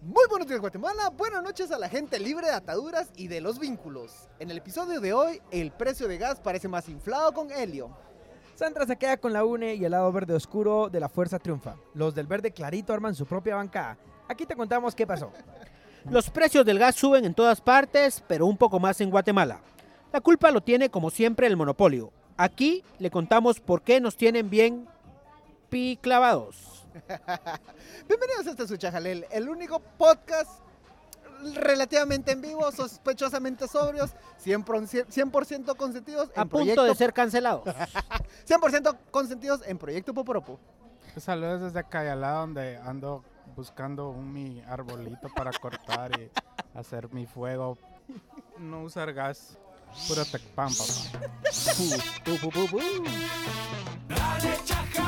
Muy buenos días Guatemala, buenas noches a la gente libre de ataduras y de los vínculos. En el episodio de hoy, el precio de gas parece más inflado con helio. Sandra se queda con la UNE y el lado verde oscuro de la fuerza triunfa. Los del verde clarito arman su propia bancada. Aquí te contamos qué pasó. Los precios del gas suben en todas partes, pero un poco más en Guatemala. La culpa lo tiene como siempre el monopolio. Aquí le contamos por qué nos tienen bien piclavados. Bienvenidos a este su Chajalel, el único podcast relativamente en vivo, sospechosamente sobrios, 100%, 100 consentidos en A punto proyecto, de ser cancelados. 100% consentidos en Proyecto Poporopo. Saludos desde Cayalá, donde ando buscando un mi arbolito para cortar y hacer mi fuego. No usar gas. Puro tecpan, papá.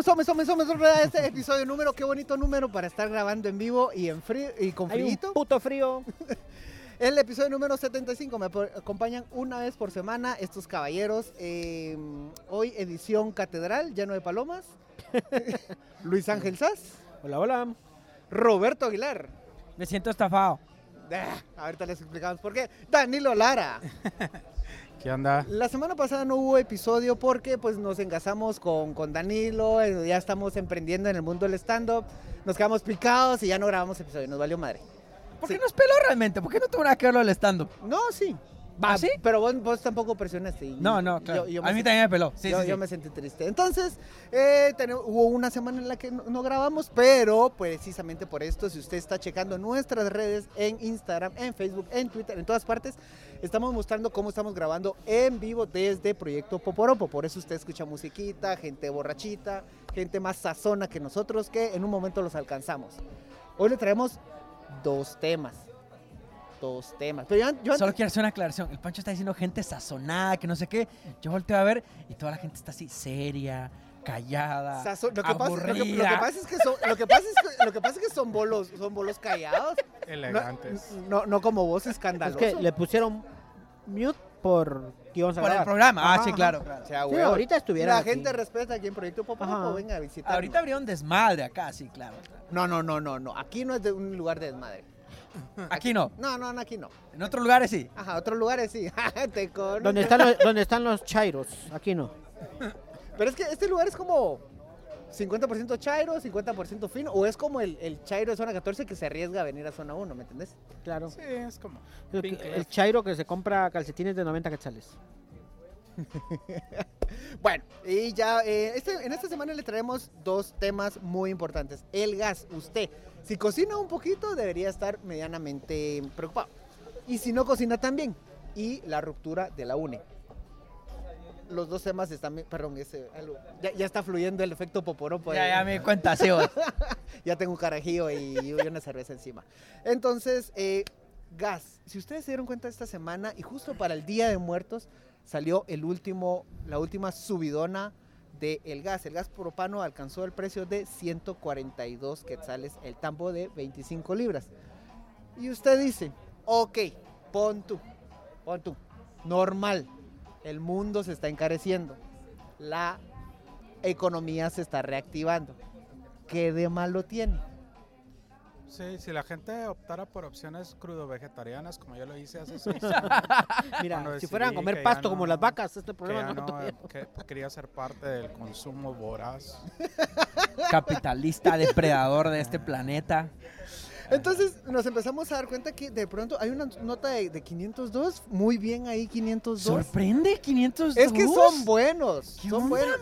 somos, somos, somos a este episodio número, qué bonito número para estar grabando en vivo y en frío y con frío. puto frío. El episodio número 75 me acompañan una vez por semana estos caballeros. eh, hoy edición catedral, lleno de palomas. Luis Ángel Sass, Hola, hola. Roberto Aguilar. Me siento estafado. Ah, ahorita les explicamos por qué. Danilo Lara. ¿Qué onda? La semana pasada no hubo episodio porque pues nos engasamos con, con Danilo, eh, ya estamos emprendiendo en el mundo del stand-up, nos quedamos picados y ya no grabamos episodio, nos valió madre. ¿Por Sí. qué nos peló realmente? ¿Por qué no tuvo nada que verlo el stand-up? No, sí. ¿Ah, sí? Pero vos, vos tampoco presionaste. y No, no, claro. yo- yo a mí también me peló. Sí, yo, sí, yo me sentí triste. Entonces, eh, hubo una semana en la que no, no grabamos, pero precisamente por esto, si usted está checando nuestras redes en Instagram, en Facebook, en Twitter, en todas partes, estamos mostrando cómo estamos grabando en vivo desde Proyecto Poporopo. Por eso usted escucha musiquita, gente borrachita, gente más sazona que nosotros, que en un momento los alcanzamos. Hoy le traemos dos temas. Dos temas. Solo quiero hacer una aclaración. El Pancho está diciendo gente sazonada, que no sé qué. Yo volteo a ver y toda la gente está así seria, callada, Sazo- lo, que pasa, lo, que, lo que aburrida. pasa es que son, lo que pasa es que, lo que pasa es que son bolos, son bolos callados. No, Elegantes. no, no como vos Es escandaloso. que le pusieron mute por que íbamos a Por el programa. Ah, Ajá, sí, claro. O sea, Sí, güey, ahorita estuviera La aquí. gente respeta aquí en Proyecto Popo venga a visitar. Ahorita habría un desmadre acá, sí, claro. No, no, no, no, no. Aquí no es de un lugar de desmadre. Aquí no. No, no, no, aquí no. En otros lugares sí. Ajá, otros lugares sí. Te conozco. ¿Dónde están, los, ¿Dónde están los chairos? Aquí no. Pero es que este lugar es como 50% chairo, 50% fino. O es como el, el chairo de zona 14 que se arriesga a venir a zona 1, ¿me entendés? Claro. Sí, es como. El, chairo que se compra calcetines de 90 quetzales. Bueno, y ya eh, este- en esta semana le traemos dos temas muy importantes. El gas, usted, si cocina un poquito, debería estar medianamente preocupado. Y si no cocina también. Y la ruptura de la UNE. Los dos temas están, perdón, ese, ya, ya está fluyendo el efecto poporopo. Ya, ya me cuenta, sí, ya tengo un carajillo y, y una cerveza encima. Entonces, eh, gas. Si ustedes se dieron cuenta esta semana y justo para el Día de Muertos salió el último, la última subidona del gas. El gas propano alcanzó el precio de 142 quetzales, el tambo de 25 libras. Y usted dice, ok, pon tú, pon tú, normal. El mundo se está encareciendo. La economía se está reactivando. ¿Qué de malo tiene? Sí, si la gente optara por opciones crudo-vegetarianas, como yo lo hice hace seis años, Mira, si fueran a comer pasto como no- las vacas, este problema no, no, que quería ser parte del consumo voraz. Capitalista, depredador de este planeta. Entonces nos empezamos a dar cuenta que de pronto hay una nota de, de 502, muy bien ahí 502. ¿Sorprende 502? Es que son buenos, ¿Qué son onda, buenos.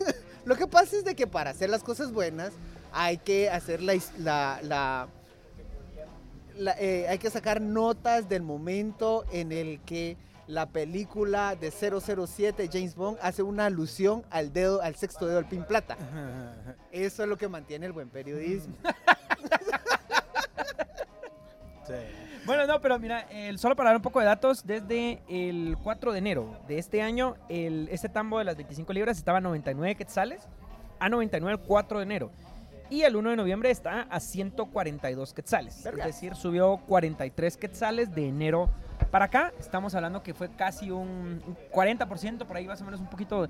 Lo, lo que pasa es de que para hacer las cosas buenas hay que hacer la, his- la, la- la- eh, hay que sacar notas del momento en el que la película de 007 James Bond hace una alusión al dedo, al sexto dedo del pin plata. Eso es lo que mantiene el buen periodismo. Sí. Bueno, no, pero mira, el- solo para dar un poco de datos, desde el 4 de enero de este año, el, este tambo de las 25 libras estaba a 99 quetzales, a 99 el 4 de enero. Y el 1 de noviembre está a 142 quetzales. Verga. Es decir, subió 43 quetzales de enero Para acá estamos hablando que fue casi un, un 40%, por ahí más o menos un poquito,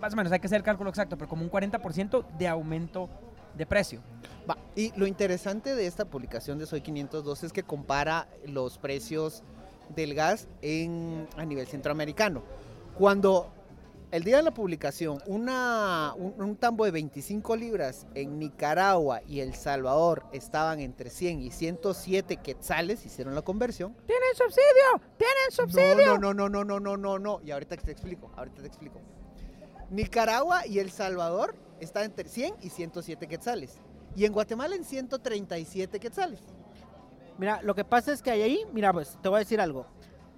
más o menos, hay que hacer el cálculo exacto, pero como un 40% de aumento de precio. Va, y lo interesante de esta publicación de Soy 502 es que compara los precios del gas en, a nivel centroamericano. Cuando el día de la publicación, una, un, un tambo de 25 libras en Nicaragua y El Salvador estaban entre 100 y 107 quetzales, hicieron la conversión. ¡Tienen subsidio! ¡Tienen No, no, no, no, no, no, no, no. Y ahorita te explico, ahorita te explico. Nicaragua y El Salvador están entre 100 y 107 quetzales. Y en Guatemala en 137 quetzales. Mira, lo que pasa es que ahí, mira, pues te voy a decir algo.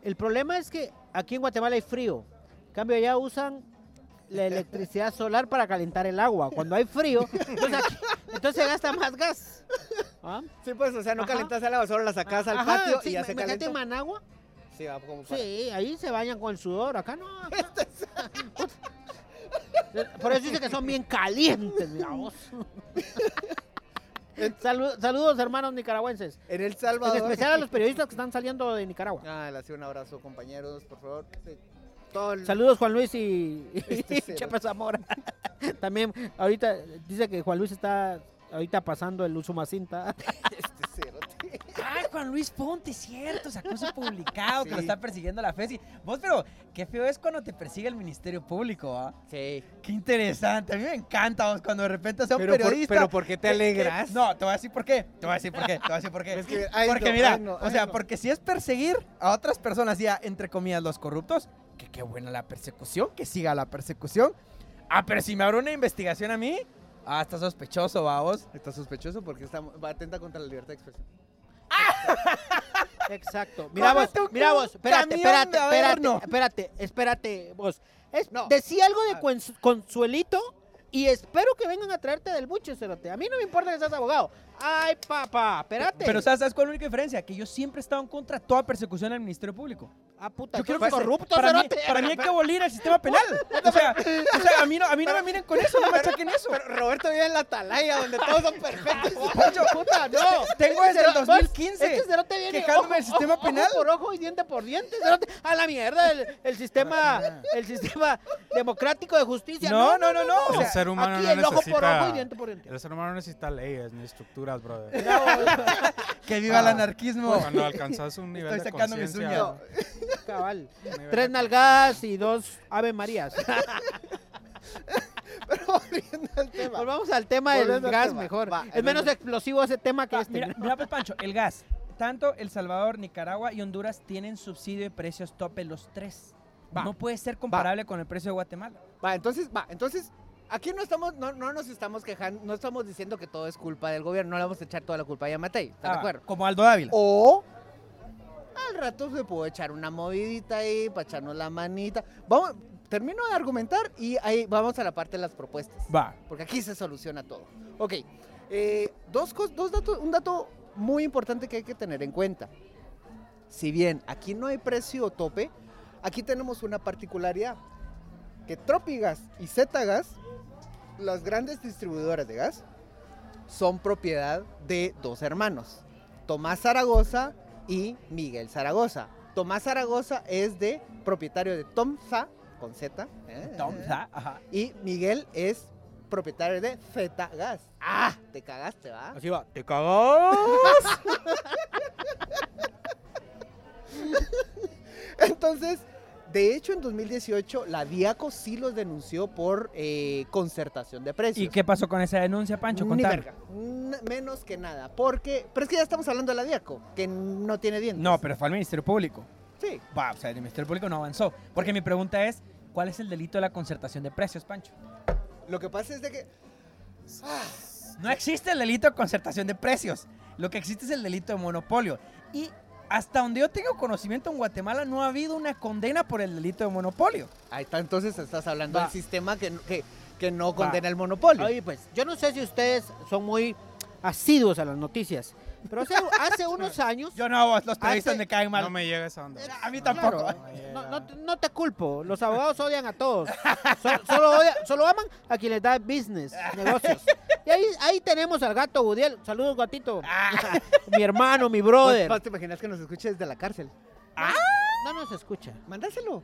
El problema es que aquí en Guatemala hay frío. En cambio, allá usan la electricidad solar para calentar el agua. Cuando hay frío, entonces, aquí- entonces se gasta más gas. ¿Ah? Sí, pues, o sea, no Ajá. calentas el agua, solo la sacas al Ajá, patio sí, y ya se calentó. en Managua. Sí, va como para- Sí, ahí se bañan con el sudor. Acá no. acá- Por eso dice que son bien calientes, mira vos. Salu- saludos, hermanos nicaragüenses. En El En Salvador. especial a los periodistas que están saliendo de Nicaragua. Ah, le hace un abrazo, compañeros, por favor. El- Saludos Juan Luis y, Este y Zamora. También ahorita dice que Juan Luis está ahorita pasando el uso cinta. Este cerote. Ay, Juan Luis Ponte, cierto, sacó su publicado que lo está persiguiendo la FESI. Vos, pero qué feo es cuando te persigue el Ministerio Público, ¿ah? Sí. Qué interesante, a mí me encanta vos cuando de repente sea un Pero por- periodista. pero ¿por qué te que- alegras? no, te voy a decir por qué. Te voy a decir por qué. Te voy a decir por qué. Es que, ay, porque no, mira, ay, no, o sea, no. porque si es perseguir a otras personas, ya entre comillas los corruptos, que qué buena la persecución, que siga la persecución. Ah, pero si me abre una investigación a mí, ah, está sospechoso, va vos. Está sospechoso porque está, va atenta contra la libertad de expresión. Exacto. Mira vos, mira vos, espérate, espérate, espérate, espérate, espérate, vos. Es, No. Decí algo de Ah. consuelito y espero que vengan a traerte del buche, cerote. A mí no me importa que seas abogado. Ay, papá, espérate. Pero ¿sabes, ¿sabes cuál es la única diferencia? Que yo siempre he estado en contra de toda persecución al Ministerio Público. Ah, puta, Yo quiero que corrupto, para, mí, para mí hay que abolir el sistema penal. O sea, o sea, a mí no, a mí no me miren con eso, no me achaquen eso. Pero Roberto vive en la atalaya donde todos son perfectos. Poncho, puta, no. Tengo desde el Vos, 2015 Este cerote viene quejándome del sistema ojo- penal. Ojo por ojo y diente por diente, cerote. A la mierda, el, el sistema, el sistema democrático de justicia. No, no, no, no. O El sea, ser humano Aquí no el ojo por necesita- ojo y diente por diente. El ser humano no necesita leyes ni estructuras, brother. Vos, que viva el anarquismo. Cuando alcanzas un nivel Estoy de sacando mis uñas. Cabal. Tres nalgadas y dos ave marías. Pero volviendo al tema. Volvamos al tema del Volviendo al gas tema. mejor. Va, es menos explosivo ese tema que Ah, este. mira, ¿no? mira, pues, Pancho, el gas. Tanto El Salvador, Nicaragua y Honduras tienen subsidio de precios tope los tres. Va. No puede ser comparable con el precio de Guatemala. Va, entonces, va, entonces, aquí no estamos, no, no nos estamos quejando, no estamos diciendo que todo es culpa del gobierno, no le vamos a echar toda la culpa a Yamatei, ¿estás Ah, de acuerdo? Como Aldo Dávila. O al rato se puede echar una movidita ahí para echarnos la manita. Vamos, termino de argumentar y ahí vamos a la parte de las propuestas. Va. porque aquí se soluciona todo. Ok, eh, dos, dos datos, un dato muy importante que hay que tener en cuenta. Si bien aquí no hay precio tope, aquí tenemos una particularidad, que Tropigas y Zetagas, las grandes distribuidoras de gas, son propiedad de dos hermanos, Tomás Zaragoza y Miguel Zaragoza. Tomás Zaragoza es de propietario de Tomza, con Z, ¿eh? Tom, ah, ajá. y Miguel es propietario de Zeta Gas. Ah, te cagaste, ¿va? Así va. ¿Te cagó? Entonces, de hecho, en 2018, la Diaco sí los denunció por eh, concertación de precios. ¿Y qué pasó con esa denuncia, Pancho? Ni verga. Menos que nada. Porque, pero es que ya estamos hablando de la Diaco, que no tiene dientes. No, pero fue al Ministerio Público. Sí. Va, o sea, el Ministerio Público no avanzó. Porque mi pregunta es, ¿cuál es el delito de la concertación de precios, Pancho? Lo que pasa es de que... No existe el delito de concertación de precios. Lo que existe es el delito de monopolio. Y hasta donde yo tengo conocimiento en Guatemala no ha habido una condena por el delito de monopolio. Ahí está, entonces estás hablando Va. del sistema que, que, que no condena el monopolio. Oye, pues, yo no sé si ustedes son muy asiduos a las noticias, pero hace, hace unos años... Yo no, vos, los periodistas Hace- me caen mal. No me llega esa onda. A mí Claro, tampoco. no, no te- no te culpo, los abogados odian a todos. So- solo, odia- solo aman a quien les da business, negocios. Y ahí, ahí tenemos al gato Budiel. Saludos, gatito. mi hermano, mi brother. ¿Te imaginas que nos escuche desde la cárcel? No nos escucha. Mándaselo.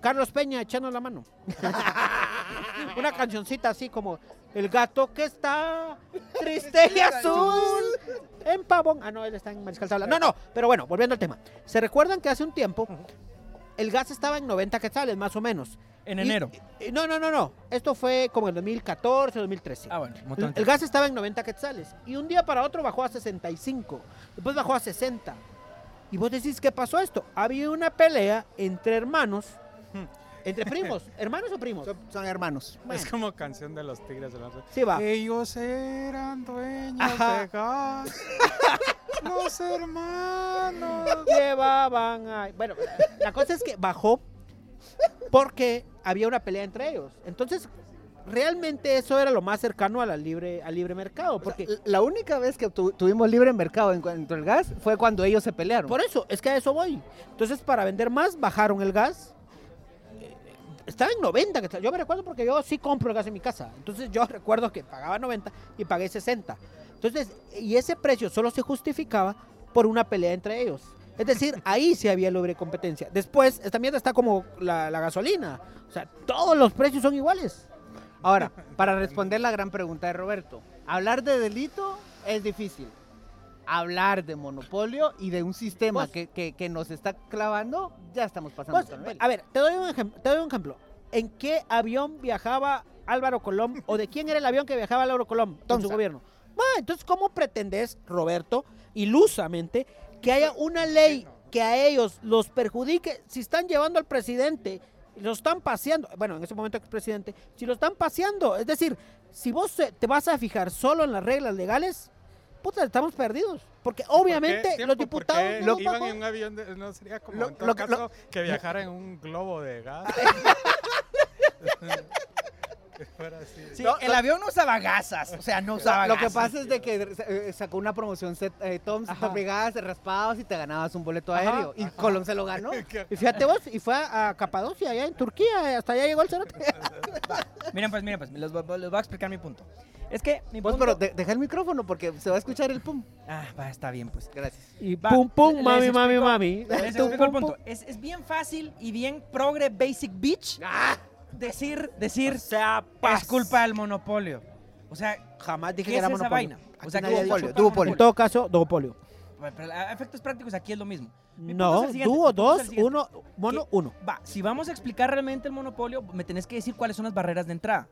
Carlos Peña echando la mano. Una cancioncita así como El gato que está triste y azul en pavón. Ah, no, él está en Mariscal Zavala. No, no, pero bueno, volviendo al tema. ¿Se recuerdan que hace un tiempo el gas estaba en 90 quetzales, más o menos? En enero. y- no, no, no, no. Esto fue como en 2014, 2013. Ah, bueno, un El, el gas estaba en 90 quetzales y un día para otro bajó a 65, después bajó a 60. Y vos decís, ¿qué pasó esto? Había una pelea entre hermanos, entre primos, hermanos o primos. Son, son hermanos. Bueno, Es como canción de los tigres del norte. sí va. Ellos eran dueños Ajá. de gas. los hermanos. Llevaban a... Bueno, la cosa es que bajó porque había una pelea entre ellos. Entonces, realmente eso era lo más cercano a la libre, al libre mercado. Porque La única vez que tu- tuvimos libre mercado en cuanto al gas fue cuando ellos se pelearon. Por eso, es que a eso voy. Entonces, para vender más, bajaron el gas. Eh, Estaba en 90. que Yo me recuerdo porque yo sí compro el gas en mi casa. Entonces, yo recuerdo que pagaba 90 y pagué 60. Entonces, y ese precio solo se justificaba por una pelea entre ellos. Es decir, ahí sí había libre competencia. Después, esta mierda está como la, la gasolina. O sea, todos los precios son iguales. Ahora, para responder la gran pregunta de Roberto, hablar de delito es difícil. Hablar de monopolio y de un sistema Vos- que, que- que nos está clavando, ya estamos pasando. Pues, a ver, te doy, un te doy un ejemplo. ¿En qué avión viajaba Álvaro Colón o de quién era el avión que viajaba Álvaro Colón en su gobierno? Ah, entonces, ¿cómo pretendes, Roberto, ilusamente, que haya una ley que a ellos los perjudique si están llevando al presidente, lo están paseando, bueno, en ese momento expresidente, si lo están paseando? Es decir, si vos te vas a fijar solo en las reglas legales, puta, estamos perdidos. Porque obviamente los diputados no iban bajo- en un avión de, no sería como Lo- en todo lo que- caso que viajara en un globo de gas. Sí, No, el no- avión no usaba gasas, o sea, no usaba Lo que pasa es de que eh, sacó una promoción set, eh, Toms, te raspabas y te ganabas un boleto Ajá, aéreo. Y Colón se lo ganó. Y fíjate vos, y fue a, a Capadocia, allá en Turquía, hasta allá llegó el cerote. Miren, pues, miren, pues, les, voy- les voy a explicar mi punto. Es que mi Vos, punto... pero de- deja el micrófono porque se va a escuchar el pum. Ah, va, está bien, pues. Gracias. Y Va, pum, pum, mami, mami, explico- mami. Les Tum, explico el pum, punto. pum. Es, es bien fácil y bien progre basic bitch decir, decir, O sea, es culpa del monopolio. O sea, Jamás dije ¿qué que es era esa monopolio. vaina? Aquí O sea, nadie ¿qué ha es dicho. culpa del duopolio. En todo caso, duopolio. Bueno, pero a efectos prácticos aquí es lo mismo. Mi No, dúo, dos, uno, mono, ¿Qué? uno. Va, si vamos a explicar realmente el monopolio, me tenés que decir cuáles son las barreras de entrada.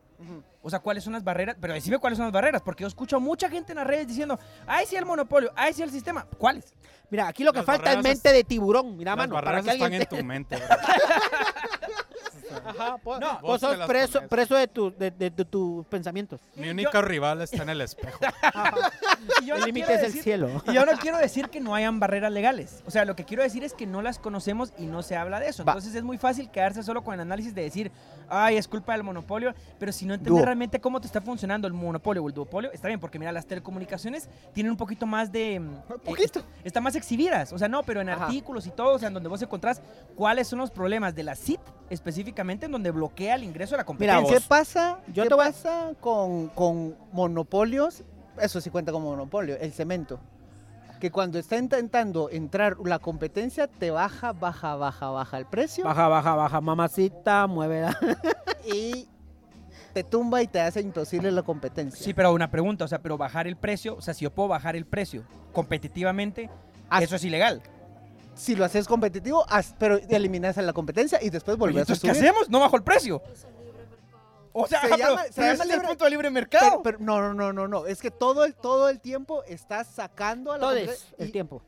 O sea, cuáles son las barreras, pero decime cuáles son las barreras, porque yo escucho a mucha gente en las redes diciendo, ay, sí el monopolio, ay, sí el sistema. ¿Cuáles? Mira, aquí lo que Las falta es mente de tiburón. Mira, Las mano, para barreras que alguien están en tu mente. Ajá, vos, No, vos sos preso, pones. preso de, tu, de, de- de tus pensamientos. Mi único rival está en el espejo. Y yo El no límite es el cielo. Y yo no quiero decir que no hayan barreras legales. O sea, lo que quiero decir es que no las conocemos y no se habla de eso. Va. Entonces es muy fácil quedarse solo con el análisis de decir, ay, es culpa del monopolio, pero si no entiendes realmente cómo te está funcionando el monopolio o el duopolio, está bien, porque mira, las telecomunicaciones tienen un poquito más de... eh, poquito. est- están más exhibidas, o sea, no, pero en Ajá. artículos y todo, o sea, en donde vos encontrás cuáles son los problemas de la CIT específicamente, en donde bloquea el ingreso a la Mira, competencia. ¿Qué pasa, Yo qué te pasa con, con monopolios? Eso sí cuenta como monopolio, el cemento. Que cuando está intentando entrar la competencia, te baja, baja, baja, baja el precio Baja, baja, baja, mamacita, muévela. y te tumba y te hace imposible la competencia. Sí, pero una pregunta, o sea, pero bajar el precio, o sea, si yo puedo bajar el precio competitivamente, eso es ilegal. Si lo haces competitivo, pero eliminas a la competencia y después volvés a entonces, ¿qué subir. hemos? No bajo el precio. O sea, Se pero, llama- se pero llama ese es el libre- punto de libre mercado. pero no, no, no, no, no. Es que todo el, todo el tiempo estás sacando a la Todo el y- tiempo.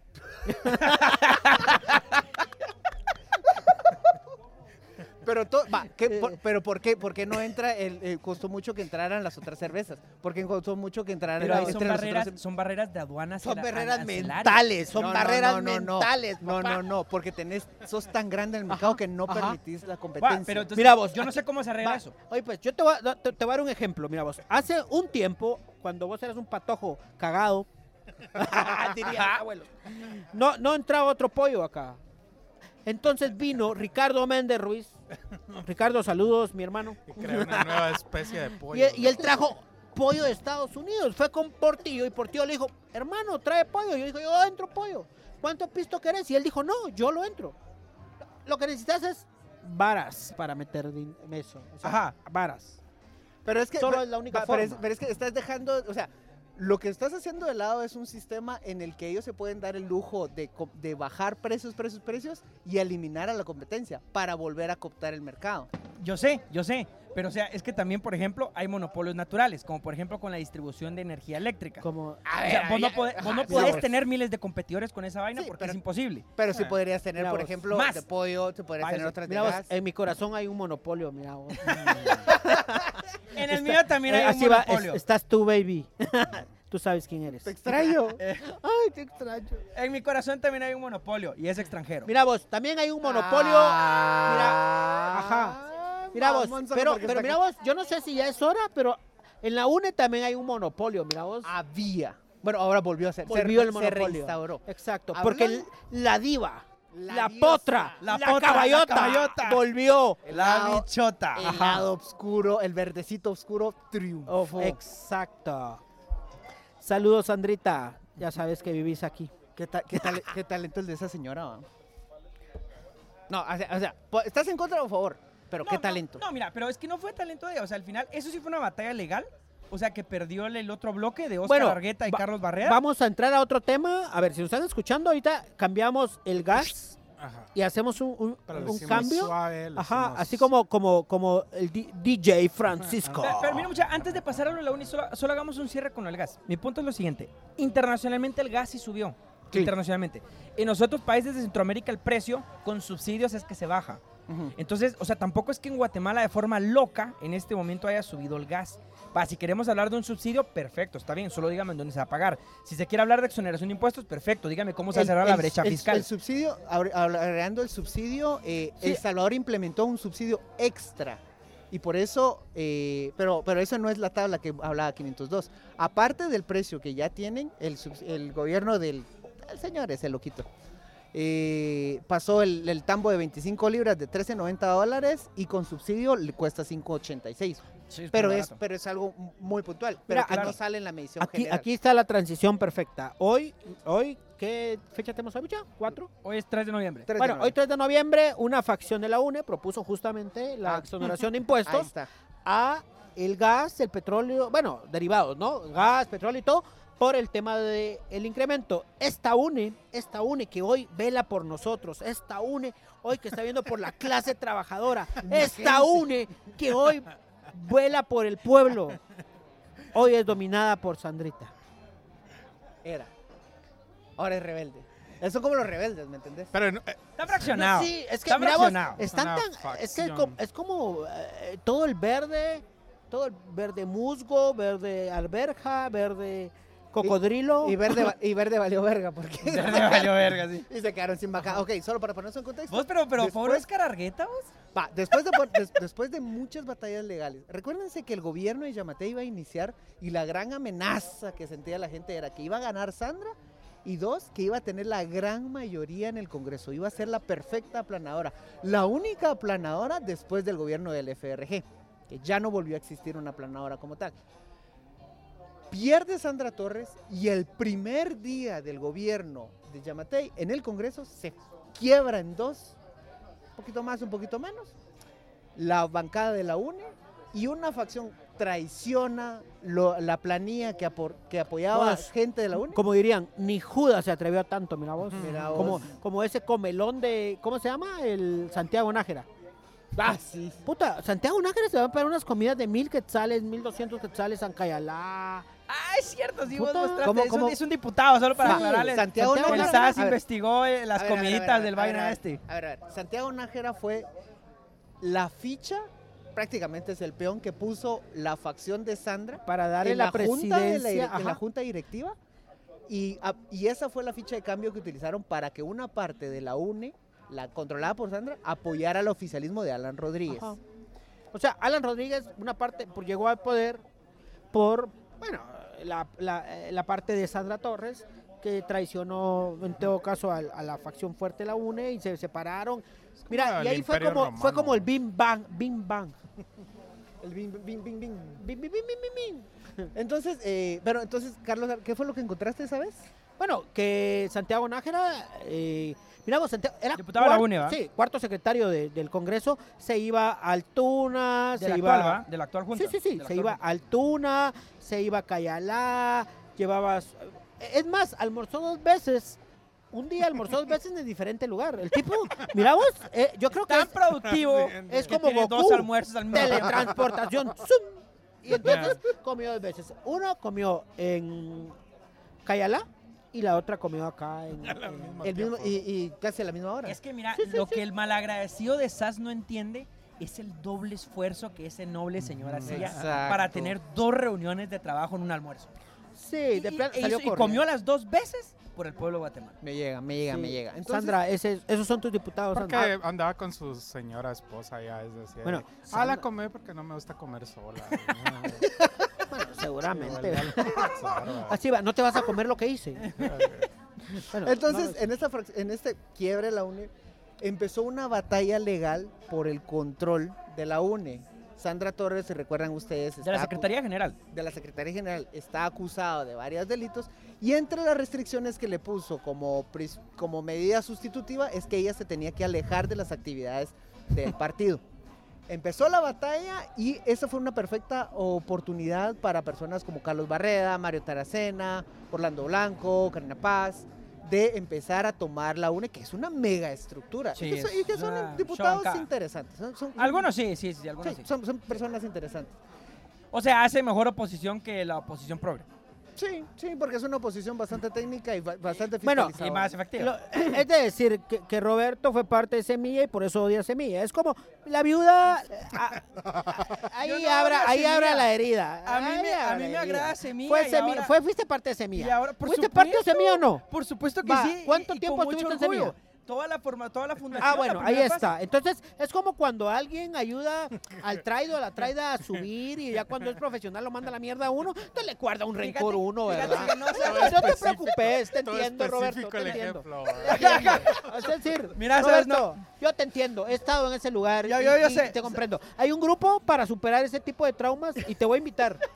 Pero, to- va, ¿qué- por- pero ¿por qué, por qué no entra? El, eh, costó mucho que entraran las otras cervezas. Porque costó mucho que entraran Pero entre son las barreras, otras- son barreras de aduanas. Son barreras mentales, son No, barreras no, no, no. mentales. No, no, no, porque tenés, sos tan grande en el mercado Ajá, que no ajá. permitís la Va, competencia. pero entonces, Mira vos, yo no sé cómo se arregla Va, eso. Oye, pues yo te voy, a, te, te voy a dar un ejemplo. Mira vos, hace un tiempo, cuando vos eras un patojo cagado, diría abuelo, no, no entraba otro pollo acá. Entonces vino Ricardo Méndez Ruiz. Ricardo, saludos, mi hermano. Y crea una nueva especie de pollo. y él trajo pollo de Estados Unidos. Fue con Portillo y Portillo le dijo, hermano, trae pollo. Yo dije, yo entro pollo. ¿cuánto pisto querés? Y él dijo, no, yo lo entro. Lo que necesitas es varas para meter eso. o sea, Ajá. Varas. Pero es que. Solo pero- es la única pero es- forma. pero es que estás dejando. O sea, lo que estás haciendo de lado es un sistema en el que ellos se pueden dar el lujo de, de bajar precios, precios, precios y eliminar a la competencia para volver a cooptar el mercado. Yo sé, yo sé. Pero o sea, es que también, por ejemplo, hay monopolios naturales, como por ejemplo con la distribución de energía eléctrica. Como, O sea, vos no, podés, vos no podés tener miles de competidores con esa vaina Sí, porque pero- es imposible. Pero sí Ah, podrías tener, mira por vos. ejemplo, Más. de pollo, te podrías tener otras de mira vos, gas. en mi corazón hay un monopolio, mira vos. En el Está- mío también hay Eh, un así va, es- monopolio. estás tú, baby. tú sabes quién eres. Te extraño. Ay, te extraño. En mi corazón también hay un monopolio y es extranjero. Mira vos, también hay un monopolio. Ah, ajá. Mira vos, pero, pero mira vos, yo no sé si ya es hora, pero en la UNE también hay un monopolio, mira vos. Había. Bueno, ahora volvió a ser. se- Volvió el se monopolio. reinstauró. Exacto, Hablando- porque la diva, La la, diosa, potra, la la, potra, la caballota, caballota. volvió. La bichota. El lado oscuro, el verdecito oscuro triunfó. Exacto. Saludos, Sandrita. Ya sabes que vivís aquí. ¿Qué, ta- qué tale- qué talento el de esa señora? va? No, o sea, o sea, po- ¿estás en contra o a favor? Pero No, qué no, talento. No, mira, pero es que no fue talento de ella. O sea, al final, eso sí fue una batalla legal. O sea, que perdió el- el otro bloque de Oscar Bueno, Argueta y va- Carlos Barrera. Vamos a entrar a otro tema. A ver, si nos están escuchando, ahorita cambiamos el gas Ajá. y hacemos un, un- Pero le un hicimos cambio. suave, Ajá, así como, como, como el DJ Francisco. Pero, pero mira, mucha, antes de pasar a la uni, solo, solo hagamos un cierre con el gas. Mi punto es lo siguiente. Internacionalmente el gas sí subió. Sí. Internacionalmente. En los otros países de Centroamérica el precio con subsidios es que se baja. Entonces, o sea, tampoco es que en Guatemala de forma loca en este momento haya subido el gas. Va, si queremos hablar de un subsidio, perfecto, está bien, solo dígame en dónde se va a pagar. Si se quiere hablar de exoneración de impuestos, perfecto, dígame cómo se va a cerrar la brecha el- fiscal. El subsidio, agregando el subsidio, eh, Sí. El Salvador implementó un subsidio extra. Y por eso, eh, pero, pero eso no es la tabla que hablaba 502. Aparte del precio que ya tienen, el gobierno del el señor ese loquito, eh, pasó el, el tambo de 25 libras de 13.90 dólares y con subsidio le cuesta 5.86. Sí, es Pero es, pero es algo muy puntual, pero Mira, que no aquí- sale en la medición Aquí, general. aquí está la transición perfecta. Hoy, hoy, ¿qué fecha tenemos hoy, ya? ¿Cuatro? Hoy es 3 de noviembre. De Bueno, hoy 3 de noviembre, una facción de la UNE propuso justamente la Ah. exoneración de Ahí impuestos está. a el gas, el petróleo, bueno, derivados, ¿no? Gas, petróleo y todo, por el tema del el incremento. Esta UNE, esta UNE que hoy vela por nosotros, esta UNE hoy que está viendo por la clase trabajadora, esta UNE que hoy vuela por el pueblo, hoy es dominada por Sandrita. Era. Ahora es rebelde. Eso son como los rebeldes, ¿me entendés? Pero no, eh, Está fraccionado. Sí, es que Está mira vos, fraccionado. están tan, es que es facción. como, es como, eh, todo el verde, todo el verde musgo, verde alberja, verde cocodrilo. Y verde, y verde valió verga porque Verde valió verga, sí. y se quedaron sin bajar. Ok, solo para ponerse en contexto. Vos, pero, pero, Después- ¿pobre Oscar Argueta, vos? Va, después, de, des- después de muchas batallas legales, recuérdense que el gobierno de Yamate iba a iniciar y la gran amenaza que sentía la gente era que iba a ganar Sandra y dos, que iba a tener la gran mayoría en el Congreso, iba a ser la perfecta aplanadora, la única aplanadora después del gobierno del FRG, que ya no volvió a existir una aplanadora como tal. Pierde Sandra Torres y el primer día del gobierno de Yamatei en el Congreso se quiebra en dos, un poquito más, un poquito menos, la bancada de la UNE y una facción traiciona lo- la planilla que, apor- que apoyaba a Vos, gente de la UNE. Como dirían, ni Judas se atrevió a tanto, mira vos. Mira Como, vos. como ese comelón de, ¿cómo se llama? El Santiago Nájera. Ah, sí. Puta, Santiago Nájera se va a pagar unas comidas de mil quetzales, mil doscientos quetzales, San Cayalá. Ah, es cierto, sí, vos Puta. mostraste. ¿Cómo- es, un, cómo? es un diputado, solo para Sí, aclararles. Santiago Santiago el Nájera- SAS a ver, investigó eh, las a ver, a a comiditas a ver, del a vaina ver, este. A ver, a ver, Santiago Nájera fue la ficha, prácticamente es el peón que puso la facción de Sandra Para darle en la, presidencia. en la junta directiva y, a- y esa fue la ficha de cambio que utilizaron para que una parte de la UNE, la controlada por Sandra, apoyara al oficialismo de Alan Rodríguez. Ajá. O sea, Alan Rodríguez, una parte, por- llegó al poder por, bueno, la, la- eh, la parte de Sandra Torres, que traicionó en todo caso a, la facción fuerte la UNE y se separaron. Mira, y ahí fue como, fue como el bim bang, bim bang. El bing, bing, bing. Bim, bim, bim, bim, bim, bim. Entonces, eh, pero entonces, Carlos, ¿qué fue lo que encontraste esa vez? Bueno, que Santiago Nájera, eh, Santiago, era Diputado de la cuar- UNE, ¿va? Sí, cuarto secretario de- del Congreso, se iba a Altuna, se actual, iba... ¿va? Del actual junta. Sí, sí, sí, se actual iba a Altuna, se iba a Cayalá, llevaba... Es más, almorzó dos veces. Un día almorzó dos veces en diferente lugar. El tipo, miramos, eh, yo creo que Tan es, productivo es como Goku. dos almuerzos al mismo teletransportación. ¡zum! Y entonces comió dos veces. Uno comió en Cayalá y la otra comió acá en... en- El mismo, y, y casi a la misma hora. Es que mira, lo que el malagradecido de SAS no entiende es el doble esfuerzo que ese noble señor hacía Exacto. para tener dos reuniones de trabajo en un almuerzo. Sí, Y, de y- plan e salió hizo- y comió las dos veces por el pueblo de Guatemala. Me llega, me llega, Sí. me llega. Entonces, Sandra, ese- esos son tus diputados, Porque Sandra. andaba con su señora esposa ya, es decir. Bueno, ah, Sandra- la comí porque no me gusta comer sola. Bueno, seguramente. Así va, no te vas a comer lo que hice. Bueno, Entonces, no, en, esta en este quiebre de la UNE, empezó una batalla legal por el control de la UNE. Sandra Torres, si recuerdan ustedes, De la Secretaría General. de la Secretaría General está acusado de varios delitos y entre las restricciones que le puso como, como medida sustitutiva es que ella se tenía que alejar de las actividades del partido. Empezó la batalla y esa fue una perfecta oportunidad para personas como Carlos Barreda, Mario Taracena, Orlando Blanco, Karina Paz, de empezar a tomar la UNE, que es una mega estructura Sí, y que, son- y que son diputados interesantes. Son, son- Algunos sí, sí, sí, algunos sí. son- son personas interesantes. O sea, hace mejor oposición que la oposición progre. Sí, sí, porque es una oposición bastante técnica y ba- bastante Bueno. Y más efectiva. Lo- es de decir que, que Roberto fue parte de Semilla y por eso odia Semilla. Es como la viuda. ah, ahí no abra, ahí Semilla. abra la herida. A mí me- a mí me agrada Semilla Fue y Semilla- ahora- fue- fuiste parte de Semilla. Y ahora, por ¿Fuiste parte de Semilla o no? Por supuesto que Va, sí. y- ¿cuánto y tiempo mucho estuviste en. Semilla? Toda la, forma, toda la fundación. Ah, bueno, ahí fase. está. Entonces, es como cuando alguien ayuda al traido, a la traida a subir y ya cuando es profesional lo manda a la mierda a uno, entonces le guarda un Fíjate- rencor uno, ¿verdad? no se- No, no te preocupes, te entiendo, Roberto, te entiendo. Es decir, Mira, ¿sabes? Roberto, yo te entiendo, he estado en ese lugar Yo- y, yo- yo y sé. te comprendo. Hay un grupo para superar ese tipo de traumas y te voy a invitar.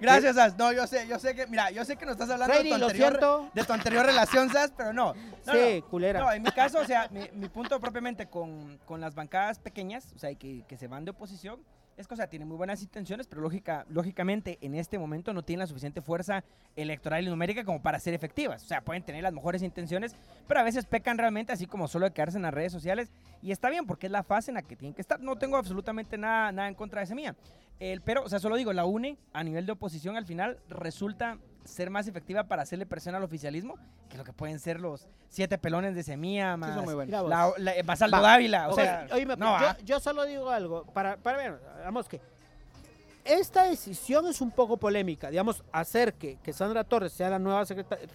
Gracias, Sas. No, yo sé, yo sé que, mira, yo sé que nos estás hablando de, tu anterior, de tu anterior relación, Sas, pero no. no, sí, no. culera. No, en mi caso, o sea, mi, mi punto propiamente con, con las bancadas pequeñas, o sea, que, que se van de oposición, es sea, tienen muy buenas intenciones, pero lógica, lógicamente en este momento no tienen la suficiente fuerza electoral y numérica como para ser efectivas. O sea, pueden tener las mejores intenciones, pero a veces pecan realmente así como solo de quedarse en las redes sociales. Y está bien, porque es la fase en la que tienen que estar. No tengo absolutamente nada, nada en contra de esa mía. El, pero, o sea, solo digo, la UNE a nivel de oposición al final resulta ser más efectiva para hacerle presión al oficialismo que lo que pueden ser los siete pelones de semilla más la, la- Basaldo Va. Dávila. O Oye, sea, oíme, no, yo, ah. yo solo digo algo, para, para ver, vamos que esta decisión es un poco polémica, digamos, hacer que, que Sandra Torres sea la nueva secretaria,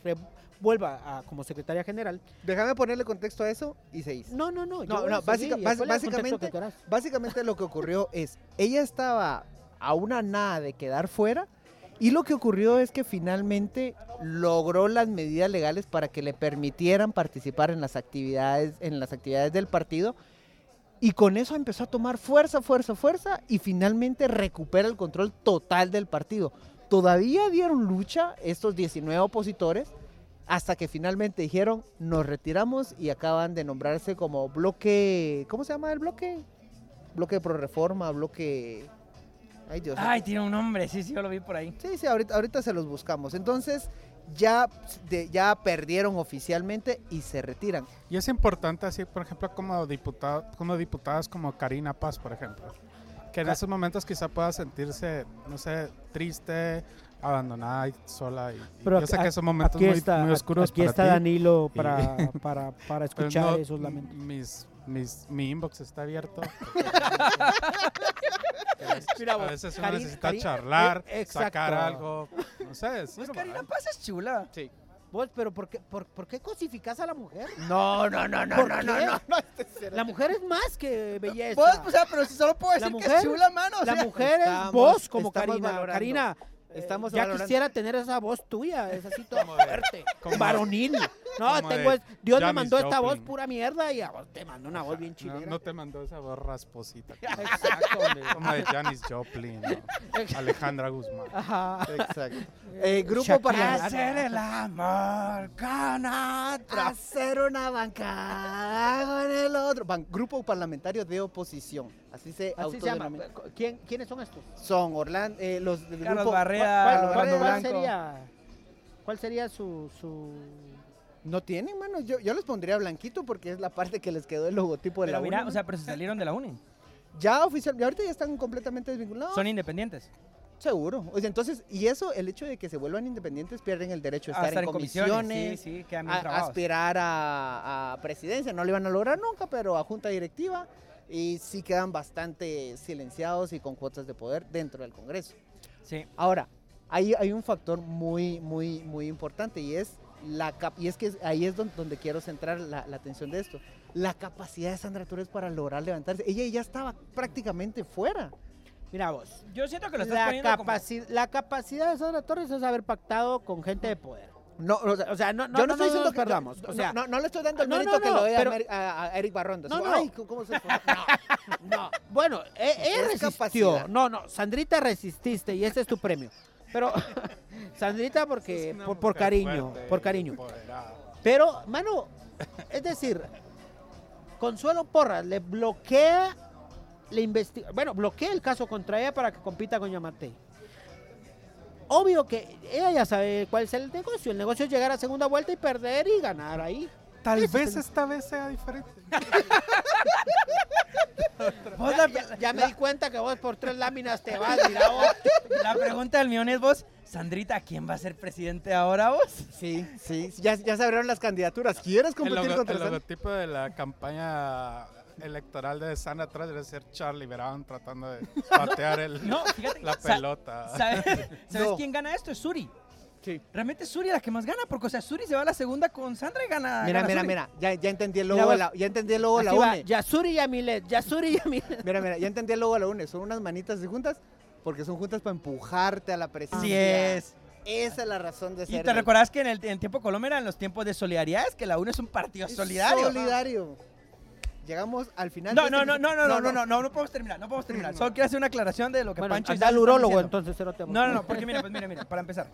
vuelva a, como secretaria general. Déjame ponerle contexto a eso y se hizo. No, no, no. yo No, no, básica- el contexto básicamente-. Básicamente lo que ocurrió es, ella estaba a una nada de quedar fuera y lo que ocurrió es que finalmente logró las medidas legales para que le permitieran participar en las actividades, en las actividades del partido y con eso empezó a tomar fuerza, fuerza, fuerza y finalmente recupera el control total del partido. Todavía dieron lucha estos 19 opositores hasta que finalmente dijeron nos retiramos y acaban de nombrarse como bloque, ¿cómo se llama el bloque? Bloque pro reforma, bloque... Ay Dios. Ay, tiene un nombre, sí, sí, yo lo vi por ahí. Sí, sí, ahorita, ahorita se los buscamos. Entonces ya, de- ya perdieron oficialmente y se retiran. Y es importante así, por ejemplo, como diputado, como diputadas como Karina Paz, por ejemplo, que en esos momentos quizá pueda sentirse, no sé, triste, abandonada y sola. Y, Pero yo sé que son momentos aquí muy, está, muy oscuros aquí para está ti. Danilo y- para, para, para escuchar no, esos lamentos. Mis, mis, mi inbox está abierto. Mira a veces uno necesita charlar, eh, sacar algo, no sé. sí, Pues Karina. Paz es chula. Sí. Vos, pero ¿por qué, por, por qué cosificás a la mujer? No, no, no, no, ¿Por no, qué? no, no, no, este es La mujer es más que belleza. Vos, o sea, pero si solo puedo La decir que es chula, mano. o la mujer es estamos- vos como Karina. valorando. Karina, Estamos ya valorando. quisiera tener esa voz tuya, es así toda fuerte, como- varonil. No, Como tengo de es- Dios me mandó esta voz pura mierda y a vos te mandó una voz bien No, chilena. no te mandó esa voz rasposita. Exacto. Como de Janis Joplin, ¿no? Alejandra Guzmán. Ajá. Exacto. Eh, grupo Shakira. parlamentario. el amor con otra. Hacer una bancada con el otro. Ban- grupo parlamentario de oposición. Así se Así se llama. autodenomina. ¿Quién, ¿Quiénes son estos? Son Orlando, eh, los del Carlos grupo. Barrea, ¿Cuál, cuál- cuál Blanco. sería, ¿Cuál sería su, su... No tienen, mano. Yo, yo les pondría blanquito porque es la parte que les quedó el logotipo de Pero la mira, UNE, o sea, pero se salieron de la UNI. Ya oficial, ahorita ya están completamente desvinculados. Son independientes. Seguro. O sea, entonces, y eso, el hecho de que se vuelvan independientes, pierden el derecho a estar, en comisiones, Sí, sí, bien a, aspirar a, a presidencia. No lo iban a lograr nunca, pero a junta directiva. Y sí quedan bastante silenciados y con cuotas de poder dentro del Congreso. Sí. Ahora, hay, hay un factor muy, muy, muy importante y es la y es que ahí es don- donde, quiero centrar la, la atención de esto. La capacidad de Sandra Torres para lograr levantarse. Ella ya estaba prácticamente fuera. Mira vos. Yo siento que lo estás La, poniendo como... capaci- la capacidad de Sandra Torres es haber pactado con gente de poder. No, o sea, O sea, no, no, yo no, no, estoy diciendo que perdamos. no, o sea, no, no le estoy dando el no, mérito no, que no, lo dé pero- a, a Eric Barronda. No. Ay, ¿cómo- ¿cómo se? No. no. Bueno, e- ella Es resistió. capacidad. No, no, Sandrita resististe y ese es tu premio. Pero, Sandrita porque, por, cariño, fuerte, por cariño. empoderada. Pero, mano, es decir, Consuelo Porras le bloquea, le investiga, bueno, bloquea el caso contra ella para que compita con Yamate. Obvio que ella ya sabe cuál es el negocio. El negocio es llegar a segunda vuelta y perder y ganar ahí. Tal vez es el- esta vez sea diferente. Vos la, Ya, ya me di cuenta que vos por tres láminas te vas, mira vos. la pregunta del millón es vos, Sandrita, ¿quién va a ser presidente ahora vos? Sí, sí, ya, ya se abrieron las candidaturas. ¿Quieres El, competir logo- contra el logotipo de la campaña electoral de Sandra atrás debe ser Charlie Brown tratando de patear el, No, fíjate. la pelota. ¿Sabes, ¿sabes No. quién gana esto? Es Suri. Sí. Realmente es Suri la que más gana, porque o sea, Suri se va a la segunda con Sandra y gana. Mira, gana mira, Suri. mira, ya, ya entendí el Mira logo de la, ya entendí el logo de la Así va, UNE. Yasuri Yamilet, Yasuri Yamilet. Mira, mira, ya entendí el logo de la UNE. Son unas manitas de juntas porque son juntas para empujarte a la presidencia. Así es. Esa es la razón de Y ser. te del- recordás que en el, en el tiempo Colombia eran los tiempos de solidaridad, es que la UNE es un partido solidario. Solidario. Llegamos al final. No, de no, este- no, no, no, no, no, no, no, no podemos terminar, no podemos terminar. Solo quiero hacer una aclaración de lo que Pancho anda al urólogo entonces, cerote. No, no, no, porque mira, pues mira, mira, para empezar.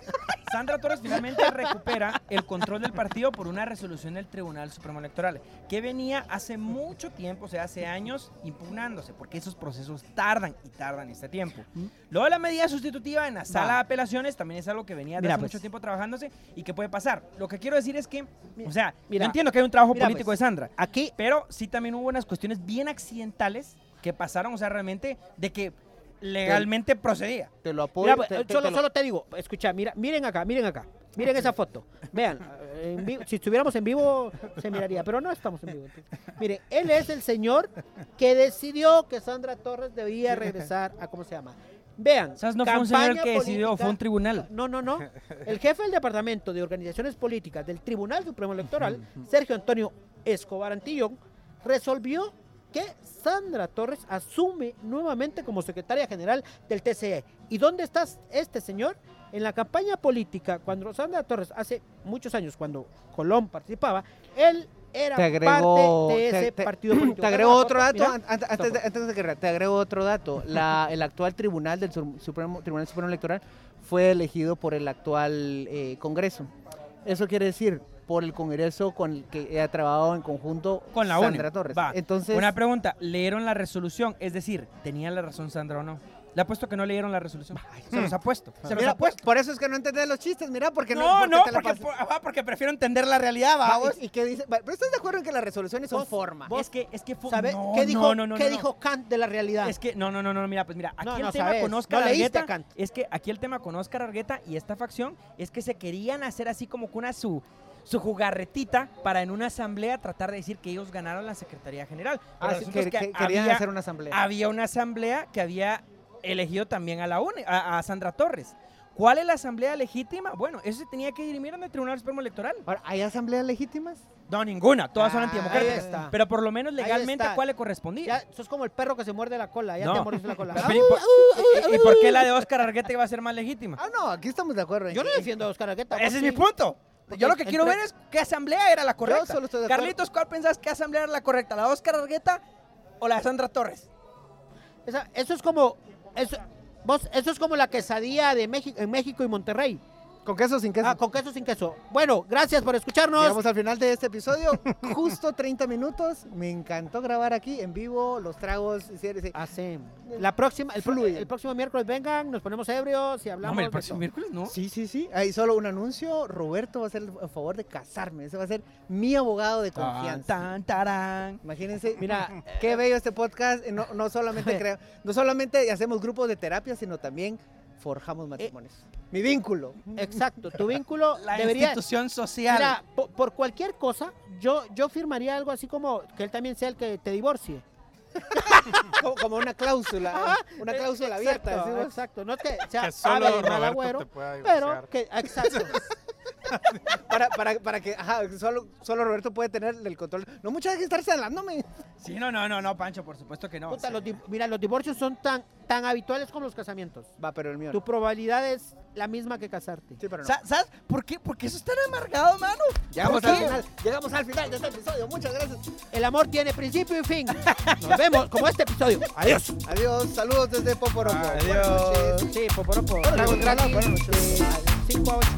Sandra Torres finalmente recupera el control del partido por una resolución del Tribunal Supremo Electoral, que venía hace mucho tiempo, o sea, hace años, impugnándose, porque esos procesos tardan y tardan este tiempo. Luego la medida sustitutiva en la sala de apelaciones también es algo que venía de Mira, hace pues. mucho tiempo trabajándose y que puede pasar. Lo que quiero decir es que, o sea, yo entiendo que hay un trabajo político pues. de Sandra, Aquí, pero sí también hubo unas cuestiones bien accidentales que pasaron, o sea, realmente de que legalmente procedía. Te lo apoyo. mira, pues, te- solo, te lo- solo te digo, escucha, mira, miren acá, miren acá, miren esa foto. Vean, eh, en vivo- si estuviéramos en vivo se miraría, pero no estamos en vivo. entonces. Miren, él es el señor que decidió que Sandra Torres debía regresar a, ¿cómo se llama? Vean, O sea, no fue un señor que decidió, fue un tribunal. No, no, no. El jefe del Departamento de Organizaciones Políticas del Tribunal Supremo Electoral, Sergio Antonio Escobar Antillón, resolvió que Sandra Torres asume nuevamente como secretaria general del TCE. ¿Y dónde está este señor? En la campaña política, cuando Sandra Torres, hace muchos años, cuando Colón participaba, él era Te parte de ese te- te- partido político. Te agrego otro dato mira. antes, de, antes de que te agrego otro dato. La, el actual tribunal del Supremo Tribunal Supremo Electoral fue elegido por el actual eh, Congreso. Eso quiere decir por el Congreso con el que ha trabajado en conjunto Con la ONU. Sandra Torres. Va. Entonces, Una pregunta, ¿leyeron la resolución? Es decir, ¿tenía la razón Sandra o no? Le apuesto que no leyeron la resolución. Se los apuesto. Se los mira, pues, apuesto. por eso es que no entendés los chistes, mira, porque no, No, porque no, porque, prefiero entender la realidad, Va. ¿Y, y qué dice? Pero estás de acuerdo en que las resoluciones son forma. vos- Es que, es que fue... ¿Sabe? no, ¿Qué dijo, no, no, qué dijo Kant de la realidad? Es que, no, no, no, no, mira, pues mira, aquí No, el tema sabes, con Oscar Argueta, Kant. es que aquí el tema con Oscar Argueta y esta facción es que se querían hacer así como que una su, su jugarretita para en una asamblea tratar de decir que ellos ganaron la Secretaría General. Ah, sí, que- que que querían había- hacer una asamblea. había una asamblea que había elegido también a la UNE, a, a Sandra Torres. ¿Cuál es la asamblea legítima? Bueno, eso se tenía que dirimir en el Tribunal Supremo Electoral. Ahora, ¿hay asambleas legítimas? No, ninguna, todas son Ah, antidemocráticas. ahí está. Pero por lo menos legalmente, está. ¿a cuál le correspondía? Ya sos como el perro que se muerde la cola, ya No. te mordiste la cola. Pero, ¿y, por, y- y por qué la de Oscar Argueta iba a ser más legítima? Ah, no, aquí estamos de acuerdo. Yo no defiendo a Oscar Argueta. Ese es mi punto. Yo lo que quiero ver es qué asamblea era la correcta. solo estoy de acuerdo. Carlitos, ¿cuál pensás que asamblea era la correcta? ¿La Oscar Argueta o la de Sandra Torres? Esa- eso es como. Eso, vos, eso es como la quesadilla de México, en México y Monterrey. Con queso sin queso. Ah, con queso sin queso. Bueno, gracias por escucharnos. Llegamos al final de este episodio, justo 30 minutos. Me encantó grabar aquí en vivo, los tragos. sí, sí. Hace- La próxima, el, el próximo miércoles vengan, nos ponemos ebrios y hablamos. No, el próximo miércoles no. Sí, sí, sí. Ahí solo un anuncio. Roberto va a hacer el favor de casarme. Ese va a ser mi abogado de Tan, confianza. tan, tarán. Imagínense, mira, qué bello este podcast. No, no solamente crea- no solamente hacemos grupos de terapia, sino también forjamos matrimonios. Mi vínculo. Exacto, tu vínculo La debería. institución social. Mira, po- por, cualquier cosa, yo, yo firmaría algo así como que él también sea el que te divorcie. Como, como una cláusula. Ajá, una eh, cláusula exacto, abierta. Exacto, no es que sea Que solo mal Roberto agüero, te pueda pero que, exacto. Para, para, para que, ajá, solo, solo Roberto puede tener el control. No mucha gente estar celándome. Sí, no, no, no, no, Pancho, por supuesto que no. Puta, Sí. los di- mira, los divorcios son tan, tan habituales como los casamientos. Va, pero el mío. Tu probabilidad es la misma que casarte. Sí, pero no. ¿Sabes por qué? Porque eso es tan amargado, mano. Llegamos al final. Llegamos al final de este episodio. Muchas gracias. El amor tiene principio y fin. Nos vemos como este episodio. Adiós. Adiós. Saludos desde Poporopo. Adiós. Sí, Poporopo. Buenas noches. 5 a 8.